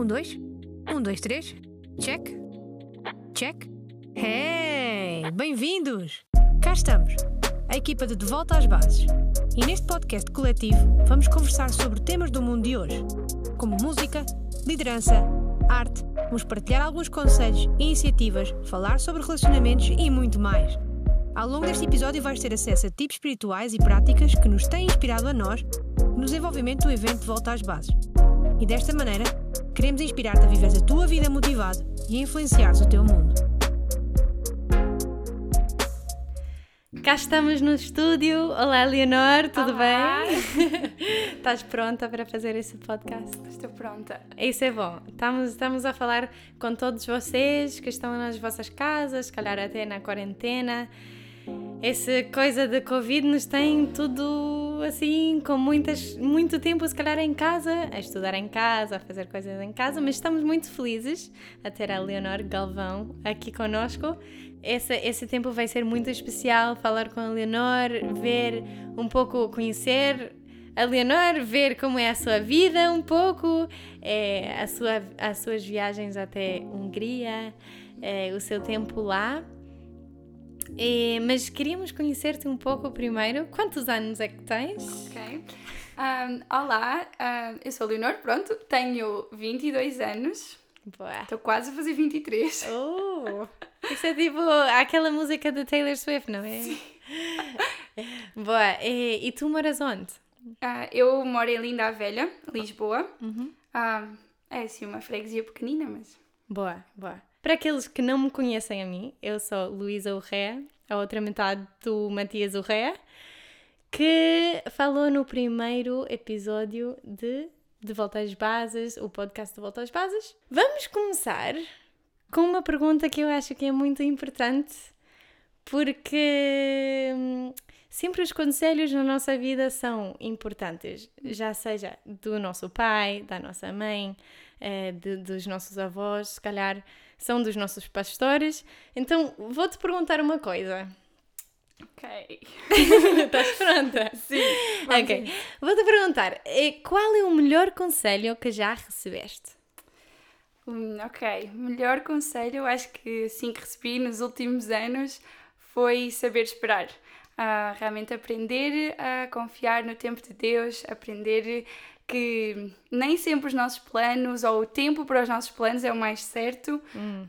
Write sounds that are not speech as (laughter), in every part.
Um, dois. Um, dois, três. Check. Check. Hey! Bem-vindos! Cá estamos, a equipa de De Volta às Bases. E neste podcast coletivo vamos conversar sobre temas do mundo de hoje, como música, liderança, arte, vamos partilhar alguns conselhos e iniciativas, falar sobre relacionamentos e muito mais. Ao longo deste episódio vais ter acesso a tipos espirituais e práticas que nos têm inspirado a nós no desenvolvimento do evento de Volta às Bases. E desta maneira, queremos inspirar-te a viver a tua vida motivado e a influenciares o teu mundo. Cá estamos no estúdio. Olá, Leonor, tudo Olá. bem? (laughs) Estás pronta para fazer esse podcast? Estou pronta. Isso é bom. Estamos, estamos a falar com todos vocês que estão nas vossas casas, se calhar até na quarentena. Essa coisa de Covid nos tem tudo assim, com muitas, muito tempo, se calhar em casa, a estudar em casa, a fazer coisas em casa, mas estamos muito felizes a ter a Leonor Galvão aqui conosco. Esse, esse tempo vai ser muito especial, falar com a Leonor, ver um pouco, conhecer a Leonor, ver como é a sua vida um pouco, é, a sua, as suas viagens até Hungria, é, o seu tempo lá. É, mas queríamos conhecer-te um pouco primeiro. Quantos anos é que tens? Ok. Ahm, olá, ahm, eu sou a Leonor, pronto, tenho 22 anos, Boa. estou quase a fazer 23. Oh, isso é tipo aquela música de Taylor Swift, não é? Sim. (laughs) Boa. E, e tu moras onde? Ah, eu moro em Linda a Velha, Lisboa. Uhum. Ah, é assim uma freguesia pequenina, mas. Boa, boa. Para aqueles que não me conhecem a mim, eu sou Luísa Urrea, a outra metade do Matias Urrea, que falou no primeiro episódio de De Volta às Bases, o podcast De Volta às Bases. Vamos começar com uma pergunta que eu acho que é muito importante, porque hum, sempre os conselhos na nossa vida são importantes, já seja do nosso pai, da nossa mãe, eh, de- dos nossos avós, se calhar são dos nossos pastores. Então, vou-te perguntar uma coisa. Ok. (laughs) Estás pronta? Sim. Ok. Vou-te perguntar, eh, qual é o melhor conselho que já recebeste? Hum, ok. Melhor conselho, acho que assim que recebi nos últimos anos foi saber esperar. Ah, realmente aprender a confiar no tempo de Deus, aprender que nem sempre os nossos planos ou o tempo para os nossos planos é o mais certo,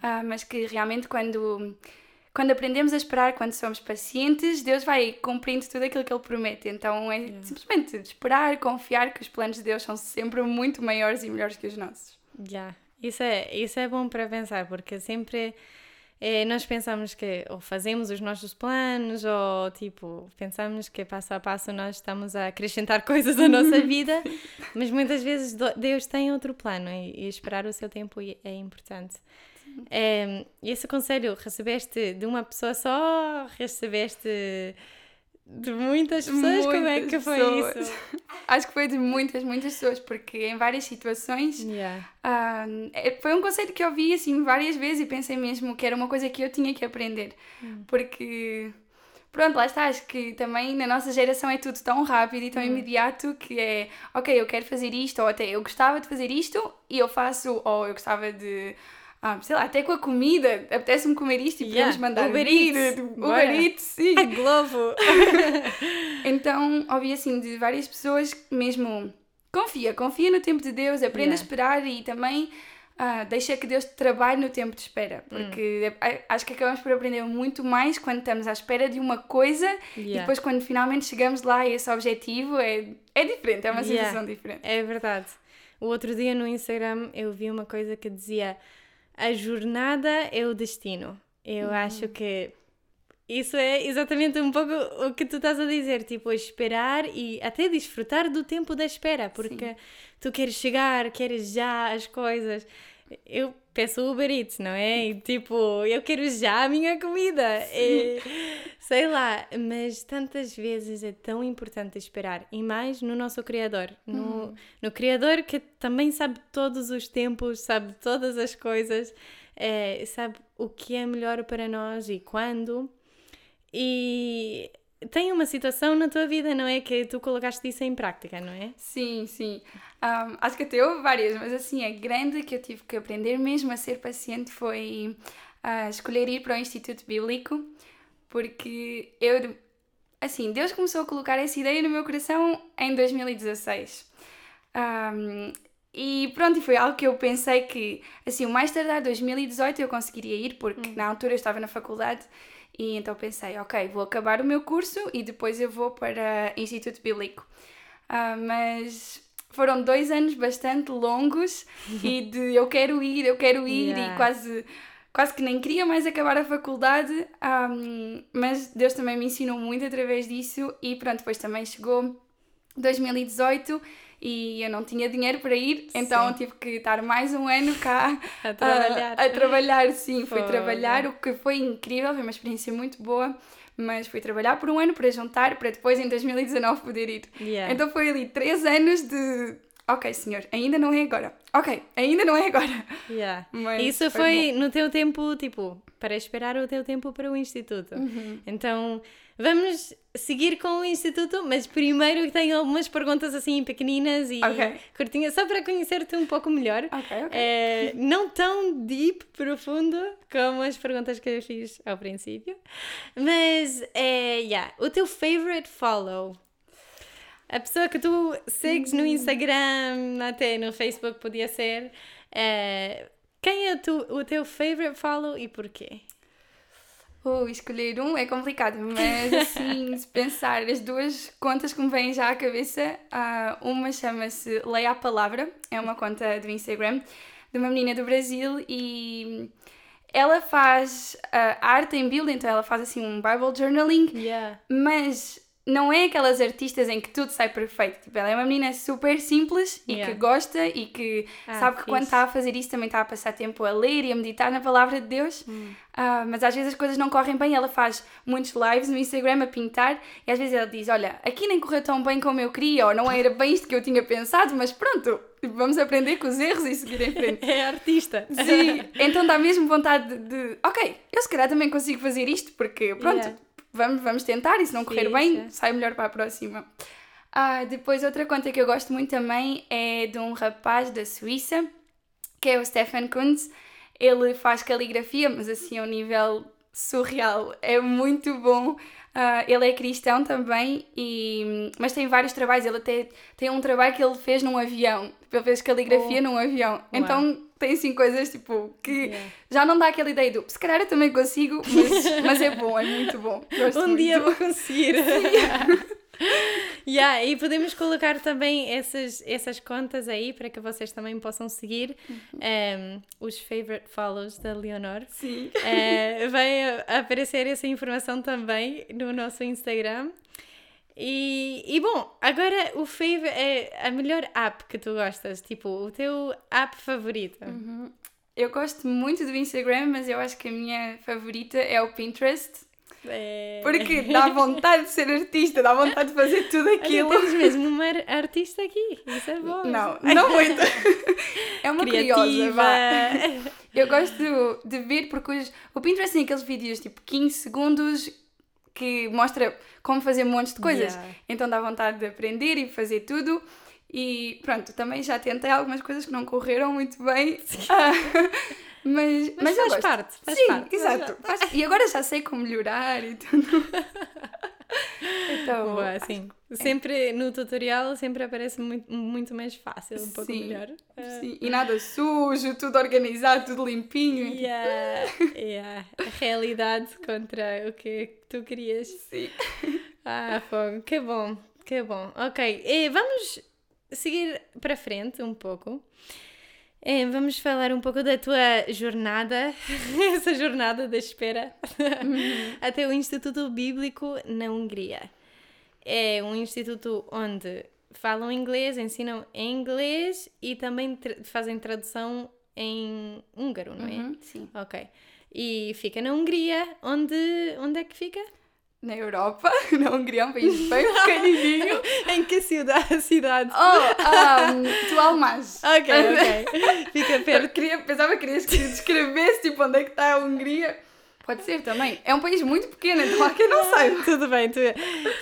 ah, mas que realmente quando, quando aprendemos a esperar, quando somos pacientes, Deus vai cumprindo tudo aquilo que Ele promete. Então é simplesmente esperar, confiar que os planos de Deus são sempre muito maiores e melhores que os nossos. Já, isso é, isso é bom para pensar, porque sempre eh, nós pensamos que ou fazemos os nossos planos ou tipo, pensamos que passo a passo nós estamos a acrescentar (laughs) coisas à nossa vida, (laughs) mas muitas vezes Deus tem outro plano e, e esperar o seu tempo é é importante. E esse conselho recebeste de uma pessoa só? Recebeste de muitas pessoas? Como é que Muitas foi pessoas. isso? (laughs) Acho que foi de muitas, muitas pessoas, porque em várias situações Yeah. ah, é- foi um conceito que eu vi assim várias vezes e pensei mesmo que era uma coisa que eu tinha que aprender. Hum. Porque, pronto, lá está, acho que também na nossa geração é tudo tão rápido e Hum. tão imediato que é, ok, eu quero fazer isto, ou até eu gostava de fazer isto e eu faço, ou eu gostava de. Ah, sei lá, até com a comida, apetece-me comer isto e Yeah, podemos mandar Uber Eats, de- bora. Uber Eats, sim. A (laughs) Globo! (laughs) Então, ouvi assim de várias pessoas mesmo confia, confia no tempo de Deus, aprenda Yeah. a esperar e também ah, deixa que Deus trabalhe no tempo de espera. Hum. Porque a- acho que acabamos por aprender muito mais quando estamos à espera de uma coisa e Yeah. depois quando finalmente chegamos lá a esse objetivo é, é diferente, é uma sensação diferente. É verdade. O outro dia no Instagram eu vi uma coisa que dizia: a jornada é o destino. Eu acho que isso é exatamente um pouco o que tu estás a dizer, tipo, esperar e até desfrutar do tempo da espera, porque tu queres chegar, queres já as coisas. Eu peço Uber Eats, não é? E tipo, eu quero já a minha comida. E, sei lá, mas tantas vezes é tão importante esperar. E mais no nosso Criador. No, no Criador que também sabe todos os tempos, sabe todas as coisas, eh, sabe o que é melhor para nós e quando. E tem uma situação na tua vida, não é? Que tu colocaste isso em prática, não é? Sim, sim. Um, acho que até houve várias, mas assim, a grande que eu tive que aprender mesmo a ser paciente foi uh, escolher ir para o Instituto Bíblico, porque eu, assim, Deus começou a colocar essa ideia no meu coração em 2016. Um, e pronto, e foi algo que eu pensei que, assim, o mais tardar 2018 eu conseguiria ir, porque hum. na altura eu estava na faculdade e então pensei, ok, vou acabar o meu curso e depois eu vou para Instituto Bíblico. Uh, mas foram dois anos bastante longos (laughs) e de eu quero ir, eu quero ir yeah. e quase, quase que nem queria mais acabar a faculdade, um, mas Deus também me ensinou muito através disso e pronto, depois também chegou 2018 e eu não tinha dinheiro para ir, então sim. tive que estar mais um ano cá (laughs) a trabalhar. A, a trabalhar, sim, fui trabalhar, o que foi incrível, foi uma experiência muito boa, mas fui trabalhar por um ano para juntar, para depois em 2019 poder ir. Yeah. Então foi ali três anos de ok, senhor, ainda não é agora. Ok, ainda não é agora. Yeah. (laughs) Isso foi, foi no teu tempo, tipo, para esperar o teu tempo para o instituto. Uhum. Então, vamos seguir com o instituto, mas primeiro tenho algumas perguntas assim pequeninas e okay. curtinhas, só para conhecer-te um pouco melhor. Okay, okay. É, não tão deep, profundo, como as perguntas que eu fiz ao princípio. Mas, é, yeah, o teu favorite follow? a pessoa que tu segues no Instagram, até no Facebook podia ser. É, quem é tu, o teu favorite follow e porquê? Uh, escolher um é complicado, mas assim, (laughs) se pensar as duas contas que me vêm já à cabeça, uh, uma chama-se Leia a Palavra, é uma conta do Instagram de uma menina do Brasil e ela faz uh, arte em build, então ela faz assim um Bible journaling, yeah. mas não é aquelas artistas em que tudo sai perfeito. Tipo, ela é uma menina super simples e yeah. que gosta e que ah, sabe que fixe. quando está a fazer isso também está a passar tempo a ler e a meditar na palavra de Deus. Hum. Uh, mas às vezes as coisas não correm bem. Ela faz muitos lives no Instagram a pintar e às vezes ela diz: Olha, aqui nem correu tão bem como eu queria, ou não era bem isto que eu tinha pensado, mas pronto, vamos aprender com os erros e seguir em frente. (laughs) É artista. Sim, então dá mesmo vontade de, de, Ok, eu se calhar também consigo fazer isto, porque pronto. Yeah vamos, vamos tentar e se não correr bem, sai melhor para a próxima. Ah, depois, outra conta que eu gosto muito também é de um rapaz da Suíça, que é o Stefan Kunz. Ele faz caligrafia, mas assim a um nível surreal. É muito bom. Uh, ele é cristão também, e, mas tem vários trabalhos. Ele até tem um trabalho que ele fez num avião. Ele fez caligrafia oh. num avião. Então tem assim coisas tipo que yeah. já não dá aquela ideia do se calhar eu também consigo, mas, (laughs) mas é bom, é muito bom. Gosto um muito. dia vou conseguir. (laughs) (laughs) yeah, e podemos colocar também essas, essas contas aí para que vocês também possam seguir um, ehm, os favorite follows da Leonor. Sim. Uh, vai aparecer essa informação também no nosso Instagram. E, e bom, agora o favorite é a melhor app que tu gostas, tipo, o teu app favorito. Uhum. Eu gosto muito do Instagram, mas eu acho que a minha favorita é o Pinterest. É... Porque (laughs) dá vontade de ser artista, dá vontade de fazer tudo aquilo. Olha, temos mesmo uma artista aqui, isso é bom. Não, não muito. (laughs) É uma Criativa. curiosa, vá. Eu gosto de ver porque o Pinterest tem aqueles vídeos tipo 15 segundos que mostra como fazer montes de coisas. Yeah. Então dá vontade de aprender e fazer tudo. E pronto, também já tentei algumas coisas que não correram muito bem. (laughs) (laughs) mas, mas, mas faz parte, faz Sim, parte. exato. Faz... E agora já sei como melhorar e tudo. (laughs) Então, Boa, sim. Sempre no tutorial sempre aparece muito, muito mais fácil, um pouco sim, melhor. Sim. E nada sujo, tudo organizado, tudo limpinho. Yeah, yeah. A realidade contra o que tu querias. Sim. Ah, fogo. Que bom, que bom. Ok, e vamos seguir para frente um pouco. E vamos falar um pouco da tua jornada, (laughs) essa jornada da espera, uhum. (laughs) até o Instituto Bíblico na Hungria. É um instituto onde falam inglês, ensinam em inglês e também tra fazem tradução em húngaro, não é? Uhum, sim. Ok. E fica na Hungria, onde, onde é que fica? Na Europa, (laughs) na Hungria, um país bem (laughs) pequenininho. em que cidade? (laughs) cidade? Oh, um, Tualmas. Ok, ok. Fica perto. Queria, pensava que querias que descrevesse tipo, onde é que está a Hungria. Pode ser também. É um país muito pequeno, então há quem não saiba. Tudo bem, tu...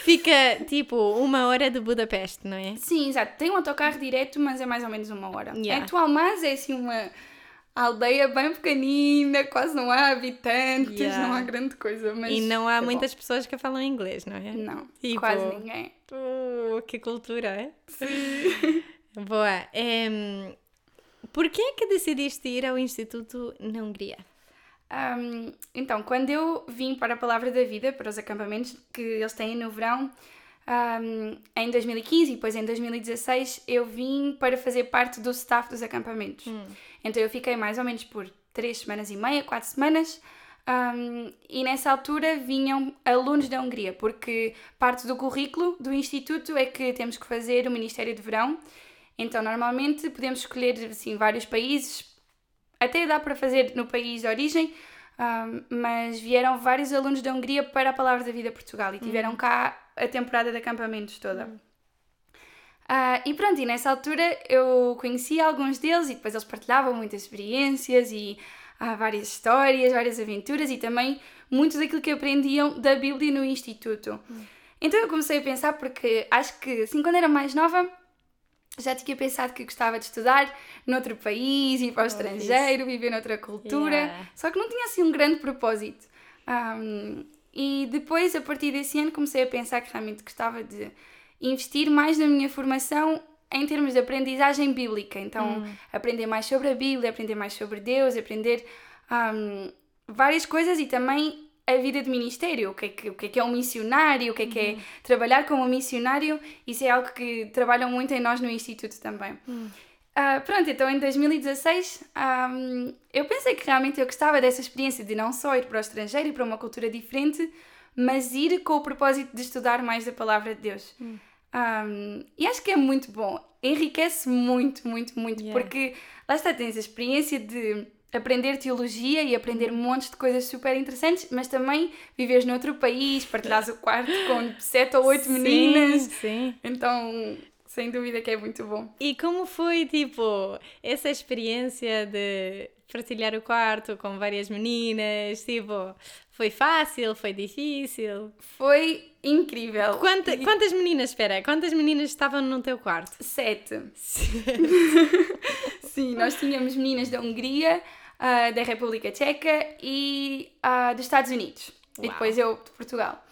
fica tipo uma hora de Budapeste, não é? Sim, exato. Tem um autocarro direto, mas é mais ou menos uma hora. Yeah. É Almaz é assim uma aldeia bem pequenina, quase não há habitantes, Yeah. não há grande coisa. Mas E não há é bom. muitas pessoas que falam inglês, não é? Não, Tipo- quase ninguém. Oh, que cultura, é? (laughs) Boa. Em, Porquê é que decidiste ir ao Instituto na Hungria? Ahm, então, quando eu vim para a Palavra da Vida, para os acampamentos que eles têm no verão, ahm, em 2015 e depois em 2016, eu vim para fazer parte do staff dos acampamentos. Então eu fiquei mais ou menos por três semanas e meia, quatro semanas. ahm, e nessa altura vinham alunos da Hungria, porque parte do currículo do Instituto é que temos que fazer o Ministério de Verão. Então, normalmente podemos escolher assim, vários países até dá para fazer no país de origem, ahm, mas vieram vários alunos da Hungria para a Palavra da Vida Portugal e tiveram cá a temporada de acampamentos toda. Ah, e pronto, e nessa altura eu conheci alguns deles e depois eles partilhavam muitas experiências e ah, várias histórias, várias aventuras e também muito daquilo que aprendiam da Bíblia no Instituto. Então eu comecei a pensar porque acho que assim quando era mais nova já tinha pensado que gostava de estudar noutro país, ir para o estrangeiro, viver noutra cultura, Yeah. só que não tinha assim um grande propósito. Ahm, e depois, a partir desse ano, comecei a pensar que realmente gostava de investir mais na minha formação em termos de aprendizagem bíblica. Então, aprender mais sobre a Bíblia, aprender mais sobre Deus, aprender ahm, várias coisas e também a vida de ministério, o que, é que, o que é que é um missionário, o que é que é trabalhar como missionário, isso é algo que trabalham muito em nós no Instituto também. Ah, pronto, então em 2016 ahm, eu pensei que realmente eu gostava dessa experiência de não só ir para o estrangeiro e para uma cultura diferente, mas ir com o propósito de estudar mais da palavra de Deus. Ahm, e acho que é muito bom, enriquece muito, muito, muito, Yeah. porque lá está, tens a experiência de aprender teologia e aprender montes de coisas super interessantes, mas também viveres noutro país, partilhares o quarto com sete ou oito meninas, Sim, sim. então sem dúvida que é muito bom. E como foi, tipo, essa experiência de partilhar o quarto com várias meninas? Tipo, foi fácil? Foi difícil? Foi incrível. Quanta- quantas meninas, espera, quantas meninas estavam no teu quarto? Sete. (laughs) Sim, nós tínhamos meninas da Hungria, ah, da República Tcheca e ah, dos Estados Unidos. E Uau. depois eu de Portugal.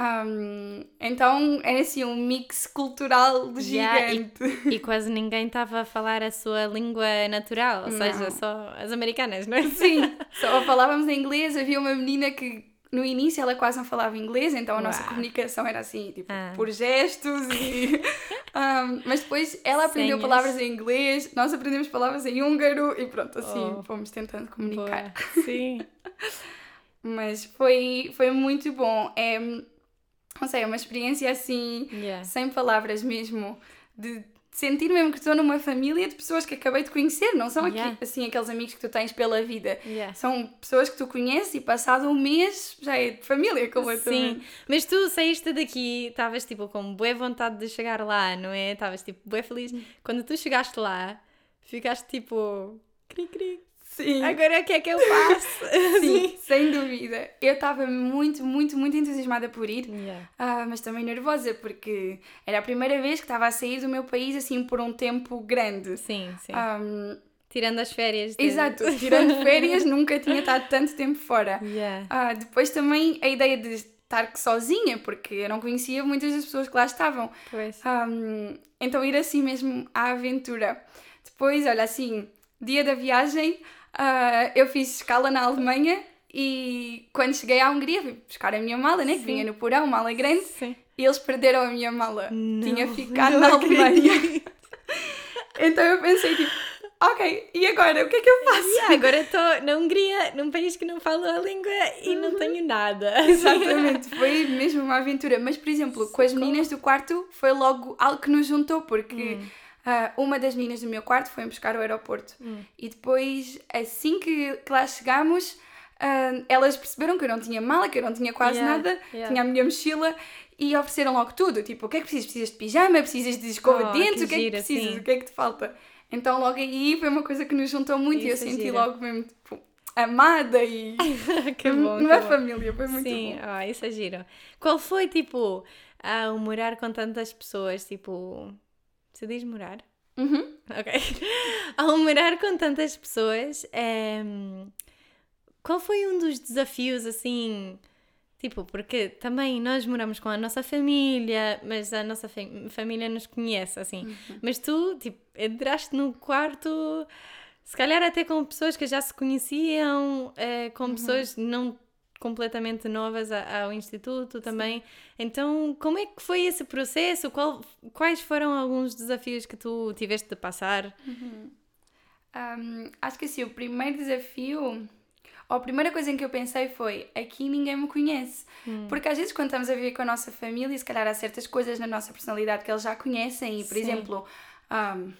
Ahm, então era assim um mix cultural Yeah, gigante. E quase ninguém estava a falar a sua língua natural, ou seja, Não. só as americanas, não é? (laughs) Sim, (laughs) só falávamos em inglês. Havia uma menina que no início ela quase não falava inglês, então a nossa Uau. comunicação era assim, tipo, Ah. por gestos e. (laughs) um, mas depois ela aprendeu Senhas. palavras em inglês, nós aprendemos palavras em húngaro e pronto, assim Oh. fomos tentando comunicar. Boa. Sim. Mas foi, foi muito bom. É, não sei, é uma experiência assim, Yeah. sem palavras mesmo, de sentir mesmo que estou numa família de pessoas que acabei de conhecer, não são aqui, Yeah. assim aqueles amigos que tu tens pela vida. Yeah. São pessoas que tu conheces e passado um mês já é de família completamente. Sim, mas tu saíste daqui, estavas tipo com boa vontade de chegar lá, não é? Estavas tipo boa feliz. Quando tu chegaste lá, ficaste tipo cri cri. Sim. Agora o que é que eu faço? (laughs) Sim, sem dúvida. Eu estava muito, muito, muito entusiasmada por ir, Yeah. ah, mas também nervosa, porque era a primeira vez que estava a sair do meu país assim por um tempo grande. Sim, sim. Ahm, Tirando as férias. de- exato, tirando (laughs) férias, nunca tinha estado tanto tempo fora. Yeah. Ah, depois também a ideia de estar sozinha, porque eu não conhecia muitas das pessoas que lá estavam. Pois. Um, então ir assim mesmo à aventura. Depois, olha assim, dia da viagem, ah, eu fiz escala na Alemanha e quando cheguei à Hungria fui buscar a minha mala, né? Que Sim. vinha no porão, mala grande, Sim. e eles perderam a minha mala. Não, Tinha ficado na Alemanha. (laughs) Então eu pensei tipo, ok, e agora? O que é que eu faço? Yeah, agora estou na Hungria, num país que não falo a língua e não tenho nada. (laughs) Exatamente, foi mesmo uma aventura. Mas, por exemplo, com as meninas do quarto foi logo algo que nos juntou, porque ah, uma das meninas do meu quarto foi buscar ao aeroporto. E depois, assim que, que lá chegámos, ah, elas perceberam que eu não tinha mala, que eu não tinha quase Yeah, nada, yeah. tinha a minha mochila. E ofereceram logo tudo, tipo, o que é que precisas? Precisas de pijama? Precisas de escova Oh, de dentes? O que é que precisas? O que é que te falta? Então logo aí foi uma coisa que nos juntou muito e eu Isso é senti giro. logo mesmo, tipo, amada e (laughs) que bom, numa que família. Foi muito Sim, bom. ah, isso é giro. Qual foi, tipo, ao morar com tantas pessoas, tipo... Se diz morar? Uhum. (laughs) Ok. Ao morar com tantas pessoas, ehm, qual foi um dos desafios, assim... Tipo, porque também nós moramos com a nossa família, mas a nossa fam- família nos conhece, assim. Uhum. Mas tu, tipo, entraste no quarto, se calhar até com pessoas que já se conheciam, eh, com pessoas não completamente novas ao instituto também. Então, como é que foi esse processo? Qual- quais foram alguns desafios que tu tiveste de passar? Um, acho que assim, o primeiro desafio, ou a primeira coisa em que eu pensei foi: aqui ninguém me conhece. Porque às vezes, quando estamos a viver com a nossa família, se calhar há certas coisas na nossa personalidade que eles já conhecem, e por Sim. exemplo, um,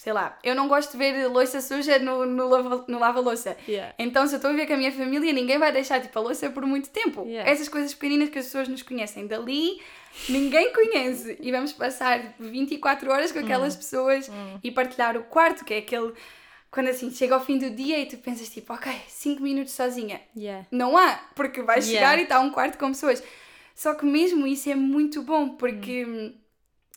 sei lá, eu não gosto de ver louça suja no, no, lava, no lava-louça. Yeah. Então, se eu estou a viver com a minha família, ninguém vai deixar tipo, a louça por muito tempo. Yeah. Essas coisas pequeninas que as pessoas nos conhecem. Dali, ninguém conhece. E vamos passar 24 horas com aquelas pessoas e partilhar o quarto, que é aquele. Quando assim chega ao fim do dia e tu pensas tipo, ok, 5 minutos sozinha. Yeah. Não há, porque vais chegar e está um quarto com pessoas. Só que mesmo isso é muito bom, porque hum,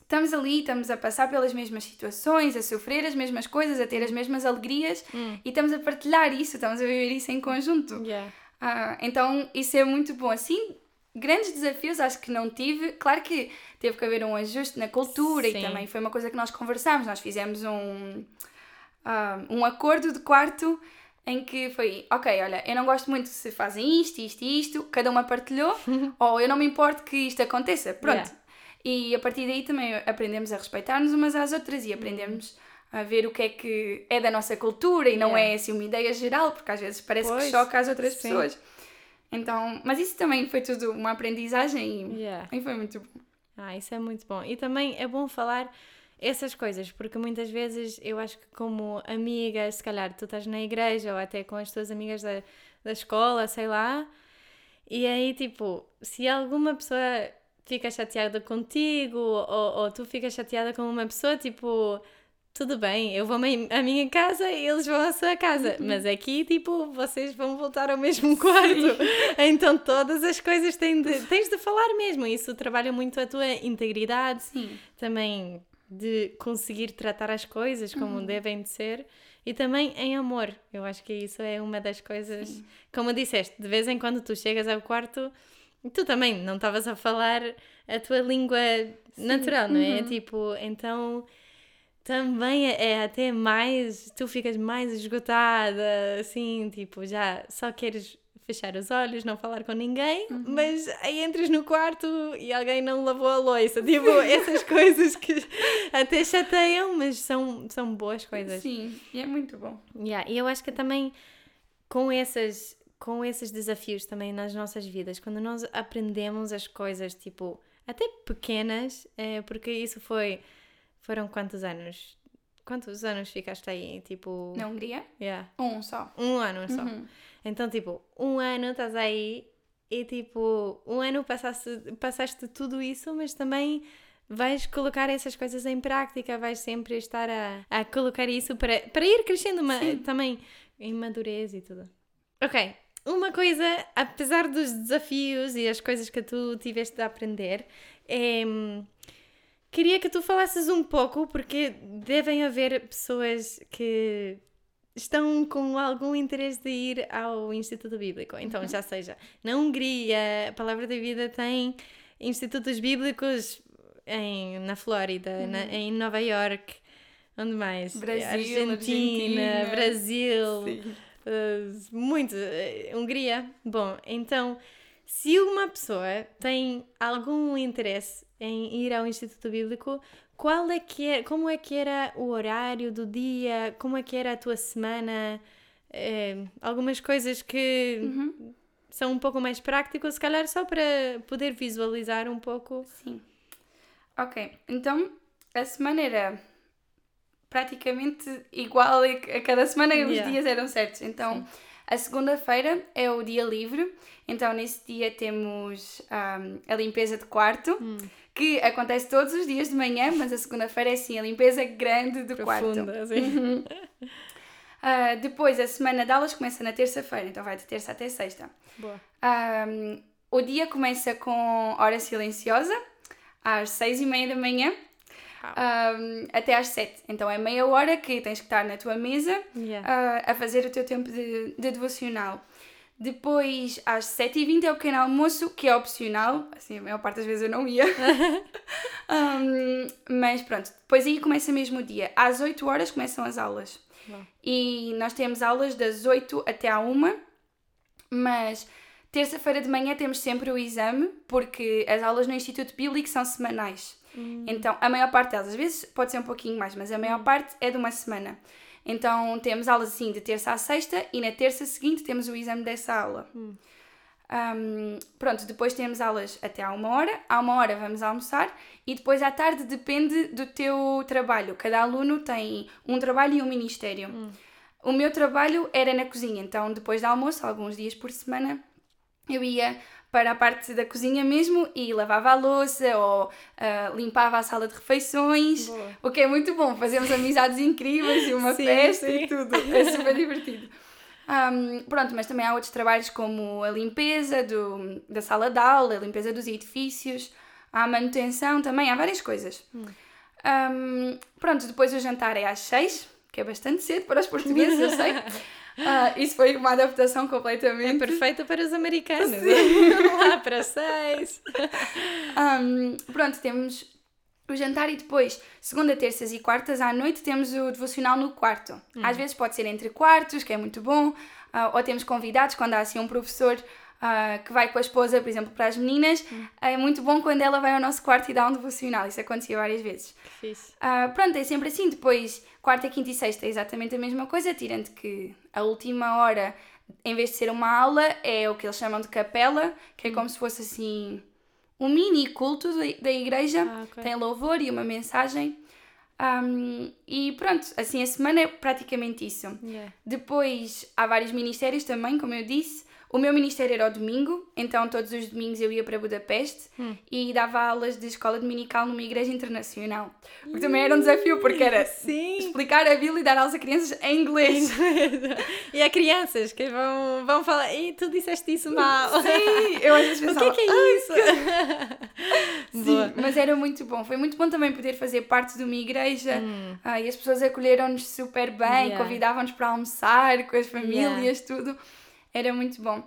estamos ali, estamos a passar pelas mesmas situações, a sofrer as mesmas coisas, a ter as mesmas alegrias Hum. e estamos a partilhar isso, estamos a viver isso em conjunto. Yeah. Ah, então isso é muito bom. Assim, grandes desafios acho que não tive. Claro que teve que haver um ajuste na cultura Sim. e também foi uma coisa que nós conversámos. Nós fizemos um, ah, um acordo de quarto em que foi, ok, olha, eu não gosto muito se fazem isto, isto e isto, cada uma partilhou, (laughs) ou eu não me importo que isto aconteça, pronto. Yeah. E a partir daí também aprendemos a respeitar-nos umas às outras e aprendemos a ver o que é que é da nossa cultura e não é assim uma ideia geral, porque às vezes parece Pois, que choca as outras sim. pessoas. Então, mas isso também foi tudo uma aprendizagem e, Yeah. e foi muito bom. Ah, isso é muito bom. E também é bom falar essas coisas, porque muitas vezes eu acho que como amiga, se calhar tu estás na igreja ou até com as tuas amigas da, da escola, sei lá, e aí tipo, se alguma pessoa fica chateada contigo ou, ou tu ficas chateada com uma pessoa, tipo, tudo bem, eu vou à minha casa e eles vão à sua casa, mas aqui, tipo, vocês vão voltar ao mesmo quarto. (laughs) Então todas as coisas têm de, tens de falar mesmo. Isso trabalha muito a tua integridade, Sim. também de conseguir tratar as coisas como devem de ser e também em amor. Eu acho que isso é uma das coisas, como disseste, de vez em quando tu chegas ao quarto, tu também não estavas a falar a tua língua natural, não é? Tipo, então também é é até mais, tu ficas mais esgotada, assim, tipo, já só queres fechar os olhos, não falar com ninguém, mas aí entras no quarto e alguém não lavou a louça, tipo, (laughs) essas coisas que até chateiam, mas são, são boas coisas. Sim, e é muito bom. Yeah, e eu acho que também com essas com esses desafios também nas nossas vidas, quando nós aprendemos as coisas, tipo, até pequenas, é, porque isso foi foram quantos anos? Quantos anos ficaste aí? Tipo, Na Hungria? yeah, Um só. um ano só. Uhum. Então, tipo, um ano estás aí e tipo, um ano passaste, passaste tudo isso, mas também vais colocar essas coisas em prática, vais sempre estar a, a colocar isso para, para ir crescendo ma- também em madurez e tudo. Ok, uma coisa, apesar dos desafios e as coisas que tu tiveste de aprender, é, queria que tu falasses um pouco, porque devem haver pessoas que estão com algum interesse de ir ao Instituto Bíblico. Então, já seja na Hungria, a Palavra da Vida tem institutos bíblicos em, na Flórida, na- em Nova York, onde mais? Brasil, Argentina, Argentina. Brasil, Sim. Eh, muito, eh, Hungria. Bom, então, se uma pessoa tem algum interesse em ir ao Instituto Bíblico, qual é que é, como é que era o horário do dia, como é que era a tua semana, eh, algumas coisas que Uhum. são um pouco mais práticas, se calhar só para poder visualizar um pouco. Sim. Ok, então a semana era praticamente igual a cada semana os Yeah. dias eram certos. Então a segunda-feira é o dia livre, então nesse dia temos ahm, a limpeza de quarto, Hum. que acontece todos os dias de manhã, mas a segunda-feira é sim a limpeza grande do quarto. Profunda. Uh, (laughs) depois, a semana de aulas começa na terça-feira, então vai de terça até sexta. Boa. Um, o dia começa com hora silenciosa, às seis e meia da manhã, um, até às sete. Então é meia hora que tens que estar na tua mesa Yeah. uh, a fazer o teu tempo de, de devocional. Depois, às 7h20 é o pequeno almoço, que é opcional. Assim, a maior parte das vezes eu não ia. (laughs) Um, mas pronto, depois aí começa mesmo o dia. Às 8 horas começam as aulas. Bom. E nós temos aulas das 8 até à 1, mas terça-feira de manhã temos sempre o exame, porque as aulas no Instituto Bíblico são semanais. Então, a maior parte delas, às vezes pode ser um pouquinho mais, mas a maior parte é de uma semana. Então, temos aulas assim de terça à sexta e na terça seguinte temos o exame dessa aula. Um, pronto, depois temos aulas até à uma hora. À uma hora vamos almoçar e depois à tarde depende do teu trabalho. Cada aluno tem um trabalho e um ministério. O meu trabalho era na cozinha, então depois do almoço, alguns dias por semana, eu ia para a parte da cozinha mesmo e lavava a louça ou ah, limpava a sala de refeições, Boa. o que é muito bom. Fazemos amizades incríveis e uma (laughs) Sim, festa sim. e tudo. É super divertido. Um, pronto, mas também há outros trabalhos como a limpeza do, da sala de aula, a limpeza dos edifícios, há a manutenção também, há várias coisas. Um, pronto, depois o jantar é às seis, que é bastante cedo para os portugueses, eu sei. (laughs) Ah, isso foi uma adaptação É completamente. perfeito para os americanos. (laughs) Lá para seis. Um, pronto, temos o jantar e depois, segunda, terças e quartas à noite, temos o devocional no quarto. Às vezes pode ser entre quartos, que é muito bom, ah, ou temos convidados, quando há assim um professor ah, que vai com a esposa, por exemplo, para as meninas. É muito bom quando ela vai ao nosso quarto e dá um devocional. Isso acontecia várias vezes. Fixe. Ah, pronto, é sempre assim. Depois, quarta, quinta e sexta é exatamente a mesma coisa, tirando que a última hora, em vez de ser uma aula, é o que eles chamam de capela, que é como se fosse assim um mini culto da, igreja. Ah, ok. Tem louvor e uma mensagem. Ahm, e pronto, assim a semana é praticamente isso. Yeah. Depois há vários ministérios também, como eu disse. O meu ministério era ao domingo, então todos os domingos eu ia para Budapeste e dava aulas de escola dominical numa igreja internacional. O que também era um desafio, porque era Sim. explicar a Bíblia e dar aulas a crianças em inglês. e há crianças que vão, vão falar, e tu disseste isso mal. Sim, eu às vezes O que pensava, é que é isso? (laughs) Sim, Boa. mas era muito bom. Foi muito bom também poder fazer parte de uma igreja ah, e as pessoas acolheram-nos super bem, Hum. Yeah. convidavam-nos para almoçar com as famílias, tudo. Era muito bom.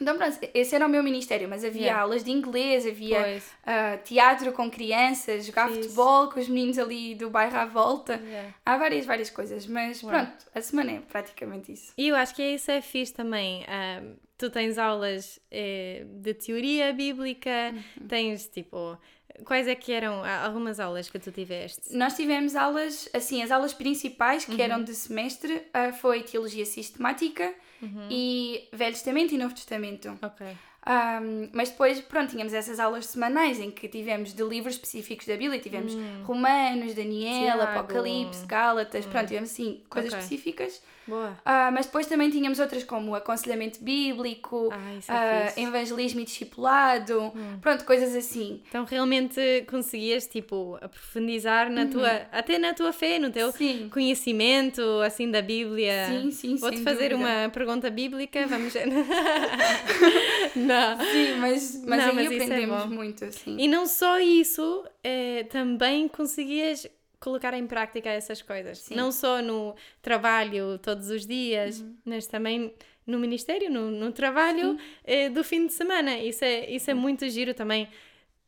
Então, pronto, esse era o meu ministério, mas havia Yeah. aulas de inglês, havia ah, teatro com crianças, jogar Fixe. futebol com os meninos ali do bairro à volta. Yeah. Há várias, várias coisas, mas pronto, a semana é praticamente isso. E eu acho que isso é fixe também. ahm, tu tens aulas eh, de teoria bíblica, Uhum. tens tipo. Quais é que eram algumas aulas que tu tiveste? Nós tivemos aulas, assim, as aulas principais que Uhum. eram de semestre ah, foi Teologia Sistemática Uhum. e Velho Testamento e Novo Testamento. Ok. Um, mas depois, pronto, tínhamos essas aulas semanais em que tivemos de livros específicos da Bíblia, tivemos Romanos, Daniel, Hum. Tiago. Apocalipse, Gálatas, pronto, tivemos assim coisas Ok. específicas. Boa. Ah, mas depois também tínhamos outras como aconselhamento bíblico, Ah, é ah. Hum. evangelismo e discipulado, pronto, coisas assim. Então realmente conseguias tipo aprofundizar na tua até na tua fé, no teu Uhum. Sim. conhecimento assim da Bíblia. Sim, sim, Vou-te sem fazer dúvida. uma pergunta bíblica, vamos. (laughs) Não. Sim, mas, mas Não, aí mas é aprendemos bom. muito, assim. E não só isso, eh, também conseguias colocar em prática essas coisas. Sim. Não só no trabalho todos os dias, Uhum. mas também no ministério, no, no trabalho eh, do fim de semana. Isso é, isso é muito giro também.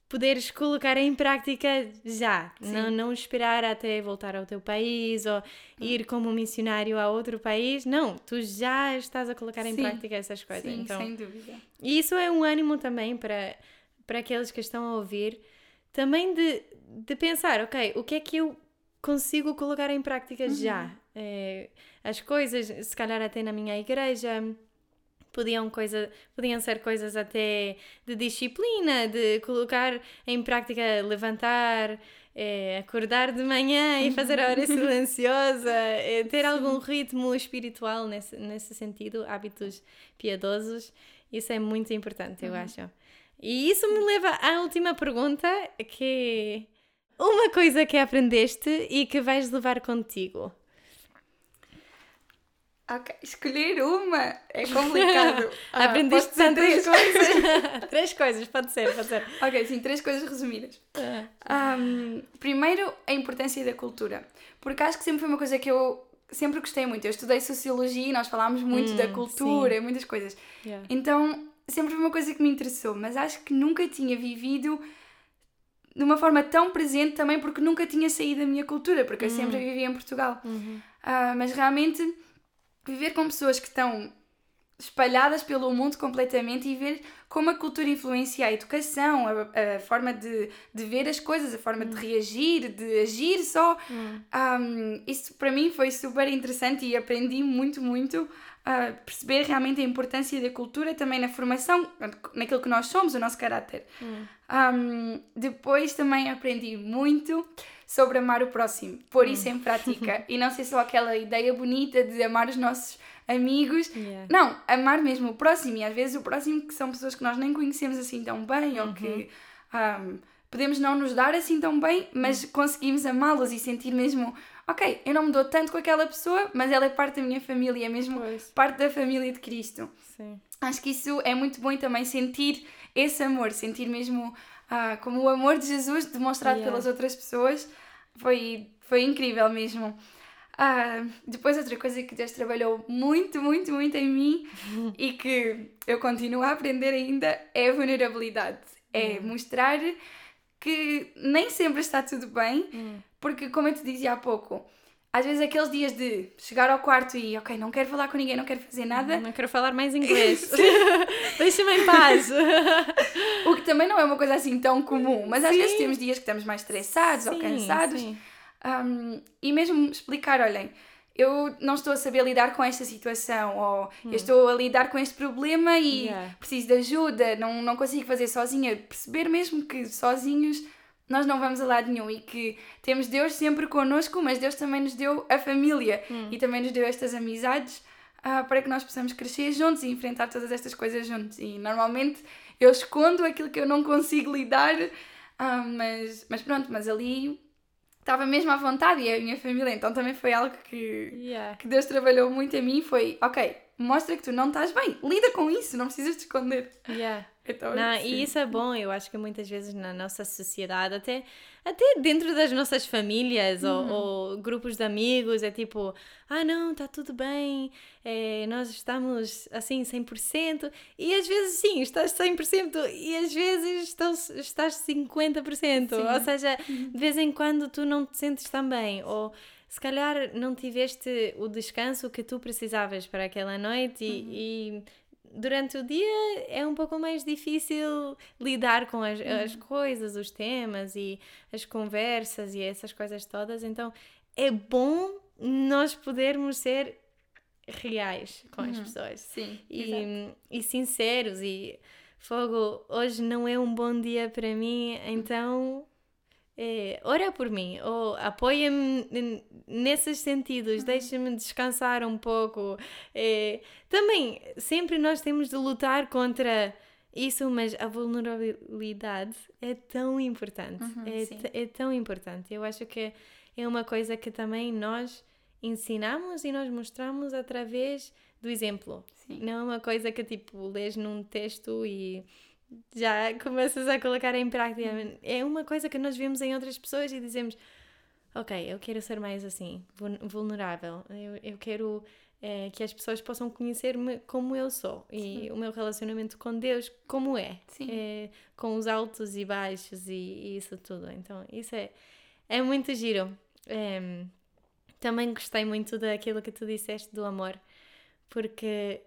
Poderes colocar em prática já, não, não esperar até voltar ao teu país ou ir como missionário a outro país. Não, tu já estás a colocar em Sim. prática essas coisas. Sim, então, sem dúvida. e isso é um ânimo também para, para aqueles que estão a ouvir, também de, de pensar, ok, o que é que eu consigo colocar em prática já? Eh, as coisas, se calhar até na minha igreja, podiam, coisa, podiam ser coisas até de disciplina, de colocar em prática, levantar, eh, acordar de manhã e fazer a hora (laughs) silenciosa, eh, ter algum ritmo espiritual nesse, nesse sentido, hábitos piedosos. Isso é muito importante, eu acho. E isso me leva à última pergunta, que é uma coisa que aprendeste e que vais levar contigo. Ok, escolher uma é complicado. (laughs) Ah, Aprendeste tantas coisas. (laughs) três coisas, pode ser, pode ser. Ok, sim, três coisas resumidas. Um, primeiro, a importância da cultura. Porque acho que sempre foi uma coisa que eu sempre gostei muito. Eu estudei sociologia e nós falámos muito Hum, da cultura e muitas coisas. Yeah. Então, sempre foi uma coisa que me interessou, mas acho que nunca tinha vivido de uma forma tão presente também porque nunca tinha saído da minha cultura, porque eu sempre vivia em Portugal. Ah, mas realmente viver com pessoas que estão espalhadas pelo mundo completamente e ver como a cultura influencia a educação, a, a forma de, de ver as coisas, a forma de reagir, de agir só. Um, isso para mim foi super interessante e aprendi muito, muito perceber realmente a importância da cultura também na formação, naquilo que nós somos, o nosso caráter. Um, depois também aprendi muito sobre amar o próximo, pôr isso em prática (laughs) e não ser só aquela ideia bonita de amar os nossos amigos. Yeah. Não, amar mesmo o próximo e às vezes o próximo que são pessoas que nós nem conhecemos assim tão bem ou que um, podemos não nos dar assim tão bem, mas conseguimos amá-los e sentir mesmo, ok, eu não me dou tanto com aquela pessoa, mas ela é parte da minha família, é mesmo Pois. parte da família de Cristo. Sim. Acho que isso é muito bom e também sentir esse amor, sentir mesmo ah, como o amor de Jesus demonstrado Yeah. pelas outras pessoas foi, foi incrível mesmo. Ah, depois outra coisa que Deus trabalhou muito, muito, muito em mim (laughs) e que eu continuo a aprender ainda é a vulnerabilidade. É mostrar que nem sempre está tudo bem, porque como eu te dizia há pouco, às vezes aqueles dias de chegar ao quarto e ok, não quero falar com ninguém, não quero fazer nada, Não quero falar mais (laughs) inglês. (laughs) Deixa-me em paz. (laughs) O que também não é uma coisa assim tão comum, mas às Sim. vezes temos dias que estamos mais estressados ou Sim, cansados. sim. Um, e mesmo explicar, olhem, eu não estou a saber lidar com esta situação, ou eu estou a lidar com este problema e Hum. Yeah. preciso de ajuda, não, não consigo fazer sozinha. Perceber mesmo que sozinhos nós não vamos a lado nenhum e que temos Deus sempre connosco, mas Deus também nos deu a família Hum. e também nos deu estas amizades ah, para que nós possamos crescer juntos e enfrentar todas estas coisas juntos. E normalmente eu escondo aquilo que eu não consigo lidar, ah, mas, mas pronto, mas ali estava mesmo à vontade e a minha família, então também foi algo que, Yeah. que Deus trabalhou muito em mim. Foi, ok, mostra que tu não estás bem, lida com isso, não precisas te esconder. Yeah. Então, Não, sim. e isso é bom, eu acho que muitas vezes na nossa sociedade, até, até dentro das nossas famílias ou, ou grupos de amigos, é tipo, ah não, está tudo bem, é, nós estamos assim 100%, e às vezes sim, estás 100%, e às vezes estás, estás 50%, ou seja, de vez em quando tu não te sentes tão bem, ou se calhar não tiveste o descanso que tu precisavas para aquela noite e- e durante o dia é um pouco mais difícil lidar com as, as coisas, os temas e as conversas e essas coisas todas. Então é bom nós podermos ser reais com as pessoas Sim, e, e sinceros. E fogo, hoje não é um bom dia para mim, então. É, ora por mim, ou apoia-me nesses sentidos, deixa-me descansar um pouco. É, também, sempre nós temos de lutar contra isso, mas a vulnerabilidade é tão importante. é, sim. t- é tão importante. Eu acho que é uma coisa que também nós ensinamos e nós mostramos através do exemplo. Sim. Não é uma coisa que tipo lês num texto e já começas a colocar em prática. É uma coisa que nós vemos em outras pessoas e dizemos: Ok, eu quero ser mais assim, vul- vulnerável. Eu, eu quero eh, que as pessoas possam conhecer-me como eu sou e o meu relacionamento com Deus como é, Sim. Eh, com os altos e baixos e, e isso tudo. Então, isso é, é muito giro. Em, também gostei muito daquilo que tu disseste do amor, porque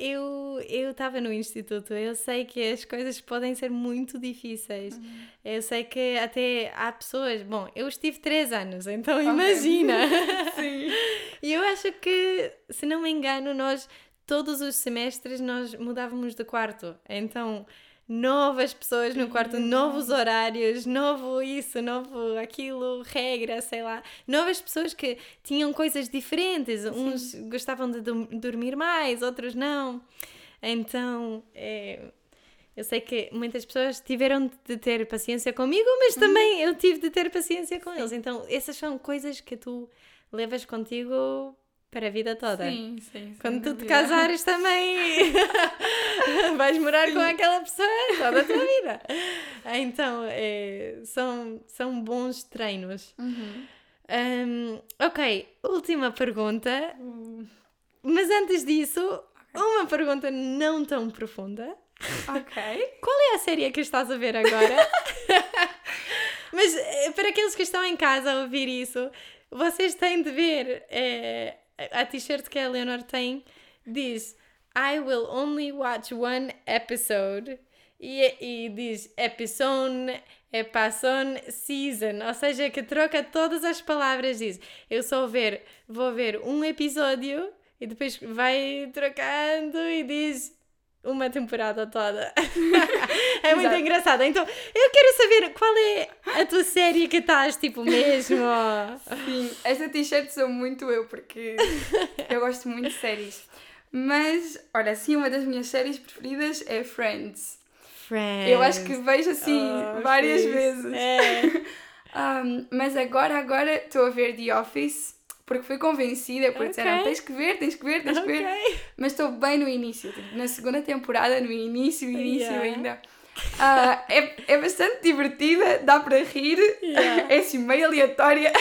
eu eu estava no instituto, eu sei que as coisas podem ser muito difíceis. Eu sei que até há pessoas. Bom, eu estive três anos, então imagina! (laughs) Sim. E eu acho que, se não me engano, nós todos os semestres nós mudávamos de quarto. Então, novas pessoas no quarto, novos horários, novo isso, novo aquilo, regra, sei lá. Novas pessoas que tinham coisas diferentes. Uns gostavam de dormir mais, outros não. Então, é, eu sei que muitas pessoas tiveram de ter paciência comigo, mas também eu tive de ter paciência com eles. Então, essas são coisas que tu levas contigo para a vida toda. Sim, sim. Quando tu te casares também (laughs) (laughs) vais morar com aquela pessoa toda a tua vida. Então, é, são, são bons treinos. Uhum. Hum, ok, última pergunta. Mas antes disso, uma pergunta não tão profunda. Ok. (laughs) Qual é a série que estás a ver agora? Mas eh, para aqueles que estão em casa a ouvir isso, vocês têm de ver eh, a t-shirt que a Leonor tem diz I will only watch one episode. E, e diz episode, episode, season, ou seja, que troca todas as palavras, diz. Eu só ver, vou ver um episódio e depois vai trocando e diz uma temporada toda. (laughs) é muito Exato. engraçado. Então, eu quero saber qual é a tua série que estás, tipo, mesmo. Sim, esta t-shirt sou muito eu, porque eu gosto muito de séries. Mas, olha, sim, uma das minhas séries preferidas é Friends. Friends. Eu acho que vejo assim Oh, várias vezes. É. (laughs) Um, mas agora, agora estou a ver The Office, porque fui convencida, porque Ok. disseram tens que ver, tens que ver, tens que ver. Mas estou bem no início, tipo, na segunda temporada, no início, início Yeah. ainda. Ah, é, é bastante divertida, dá para rir, Yeah. (laughs) é assim meio aleatória.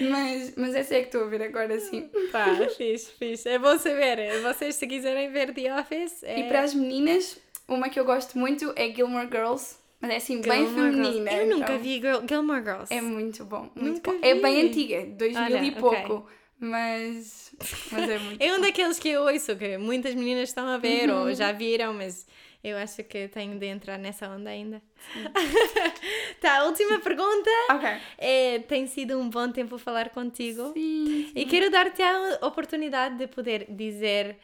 mas, mas essa é que estou a ver agora, sim. Pá, fixe, fixe. É bom saber. Vocês, se quiserem ver The Office, é... E para as meninas, uma que eu gosto muito é Gilmore Girls, mas é assim, bem Gilmore Girls. feminina. Eu nunca então vi Gil- Gilmore Girls. É muito bom, muito Nunca bom. É bem antiga, 2000 Olha, e pouco, mas, mas é muito (laughs) É um daqueles que eu ouço que muitas meninas estão a ver Uhum. ou já viram, mas eu acho que tenho de entrar nessa onda ainda. (laughs) tá, a última pergunta. Ok. É, tem sido um bom tempo falar contigo. Sim, E quero dar-te a oportunidade de poder dizer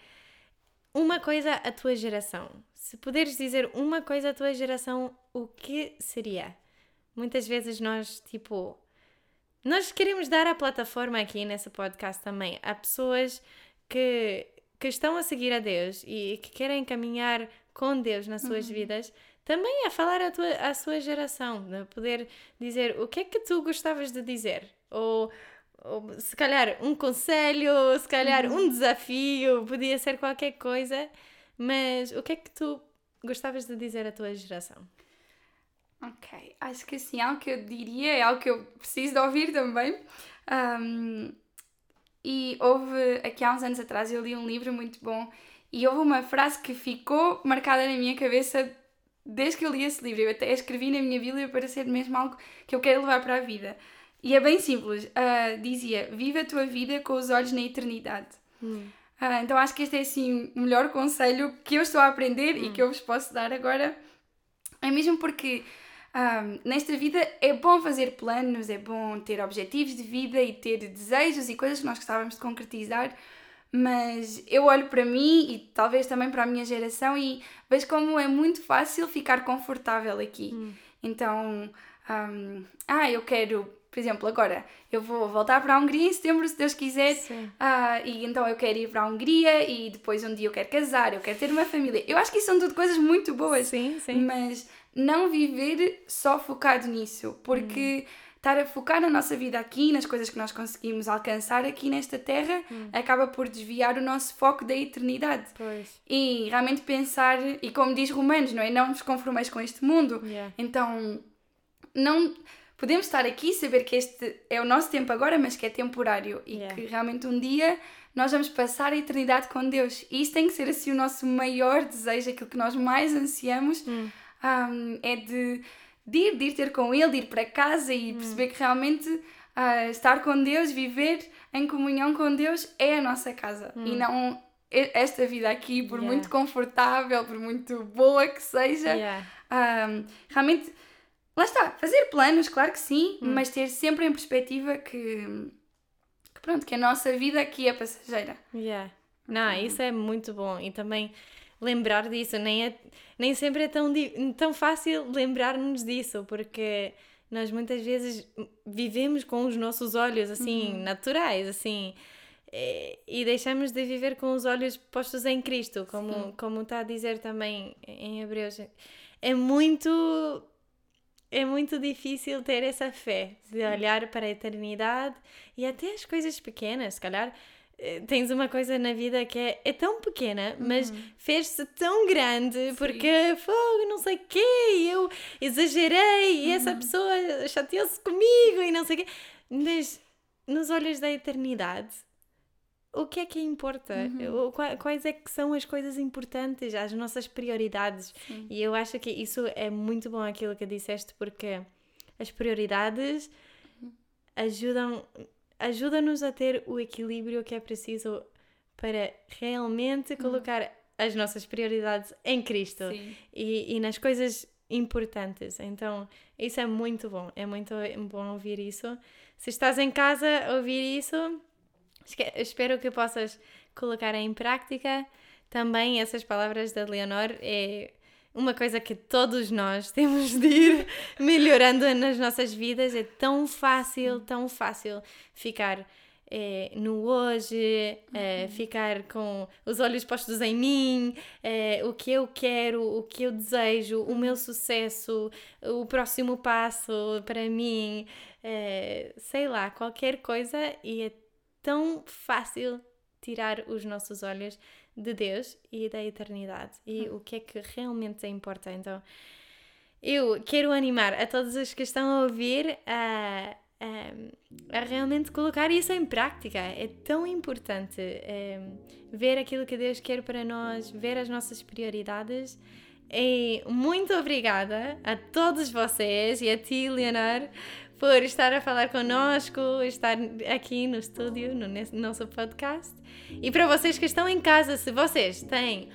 uma coisa à tua geração. Se puderes dizer uma coisa à tua geração, o que seria? Muitas vezes nós, tipo, nós queremos dar a plataforma aqui nesse podcast também a pessoas que, que estão a seguir a Deus e que querem caminhar com Deus nas suas vidas, também a falar à, tua, à sua geração, poder dizer o que é que tu gostavas de dizer, ou, ou se calhar um conselho, se calhar um desafio, podia ser qualquer coisa, mas o que é que tu gostavas de dizer à tua geração? Ok, acho que assim, algo que eu diria é algo que eu preciso de ouvir também. Um, e houve, aqui há uns anos atrás, eu li um livro muito bom e houve uma frase que ficou marcada na minha cabeça desde que eu li esse livro. Eu até a escrevi na minha Bíblia para ser mesmo algo que eu quero levar para a vida. E é bem simples. ah, dizia: Viva a tua vida com os olhos na eternidade. Ah, então acho que este é assim o melhor conselho que eu estou a aprender e que eu vos posso dar agora. É mesmo porque ahm, nesta vida é bom fazer planos, é bom ter objetivos de vida e ter desejos e coisas que nós gostávamos de concretizar, mas eu olho para mim e talvez também para a minha geração e vejo como é muito fácil ficar confortável aqui. Então, ahm, ah, eu quero, por exemplo, agora eu vou voltar para a Hungria em setembro, se Deus quiser, ah, e então eu quero ir para a Hungria e depois um dia eu quero casar, eu quero ter uma família. Eu acho que isso são tudo coisas muito boas, Sim, sim. mas não viver só focado nisso, porque estar a focar na nossa vida aqui, nas coisas que nós conseguimos alcançar aqui nesta terra, acaba por desviar o nosso foco da eternidade. Pois. E realmente pensar, e como diz Romanos, não é? Não vos conformeis com este mundo. Yeah. Então, não podemos estar aqui e saber que este é o nosso tempo agora, mas que é temporário e Yeah. que realmente um dia nós vamos passar a eternidade com Deus. E isso tem que ser assim o nosso maior desejo, aquilo que nós mais ansiamos, Hum. um, é de, de ir, de ir ter com Ele, de ir para casa e perceber que realmente ah, estar com Deus, viver em comunhão com Deus é a nossa casa e não esta vida aqui, por Yeah. muito confortável, por muito boa que seja, Yeah. um, realmente, lá está, fazer planos, claro que sim, mas ter sempre em perspectiva que, que pronto, que a nossa vida aqui é passageira. Yeah. Não, isso é muito bom. E também lembrar disso, nem, é, nem sempre é tão, tão fácil lembrar-nos disso, porque nós muitas vezes vivemos com os nossos olhos assim, naturais, assim, eh, e deixamos de viver com os olhos postos em Cristo, como, como está a dizer também em Hebreus. É muito. É muito difícil ter essa fé de olhar para a eternidade e até as coisas pequenas, se calhar eh, tens uma coisa na vida que é, é tão pequena, mas Uhum. fez-se tão grande porque fogo, não sei o quê, eu exagerei e essa Uhum. pessoa chateou-se comigo e não sei o quê. Mas nos olhos da eternidade, o que é que importa? Uhum. Quais é que são as coisas importantes, as nossas prioridades? Sim. E eu acho que isso é muito bom aquilo que disseste, porque as prioridades ajudam ajuda-nos a ter o equilíbrio que é preciso para realmente colocar as nossas prioridades em Cristo e, e nas coisas importantes. Então, isso é muito bom. É muito bom ouvir isso. Se estás em casa a ouvir isso, espero que possas colocar em prática também essas palavras da Leonor. É uma coisa que todos nós (laughs) temos de ir melhorando nas nossas vidas. É tão fácil, tão fácil ficar eh, no hoje, eh, ficar com os olhos postos em mim, eh, o que eu quero, o que eu desejo, o meu sucesso, o próximo passo para mim, sei lá, qualquer coisa, e é tão fácil tirar os nossos olhos de Deus e da eternidade e o que é que realmente importa. Então, eu quero animar a todos os que estão a ouvir a, a, a realmente colocar isso em prática. É tão importante eh, ver aquilo que Deus quer para nós, ver as nossas prioridades. E muito obrigada a todos vocês e a ti, Leonor, por estar a falar connosco, estar aqui no estúdio, no nosso podcast. E para vocês que estão em casa, se vocês têm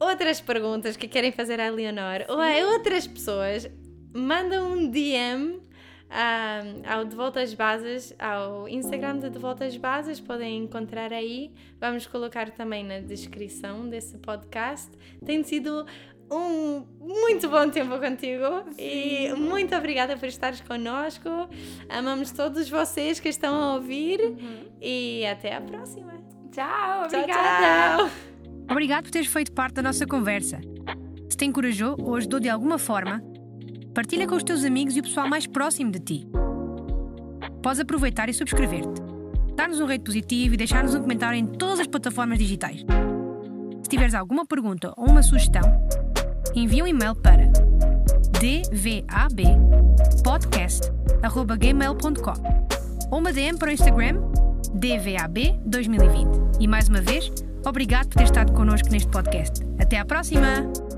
outras perguntas que querem fazer à Leonor ou a outras pessoas, manda um DM ao De Volta às Bases, ao Instagram de De Volta às Bases, podem encontrar aí. Vamos colocar também na descrição desse podcast. Tem sido um muito bom tempo contigo e muito obrigada por estares connosco. Amamos todos vocês que estão a ouvir e até à próxima. Tchau, Tchau, obrigada. tchau. Obrigado por teres feito parte da nossa conversa. Se te encorajou ou ajudou de alguma forma, partilha com os teus amigos e o pessoal mais próximo de ti. Podes aproveitar e subscrever-te. Dar-nos um rate positivo e deixar-nos um comentário em todas as plataformas digitais. Se tiveres alguma pergunta ou uma sugestão, envia um e-mail para dvabpodcast.gmail.com ou uma DM para o Instagram dvab2020. E mais uma vez, obrigado por ter estado connosco neste podcast. Até à próxima!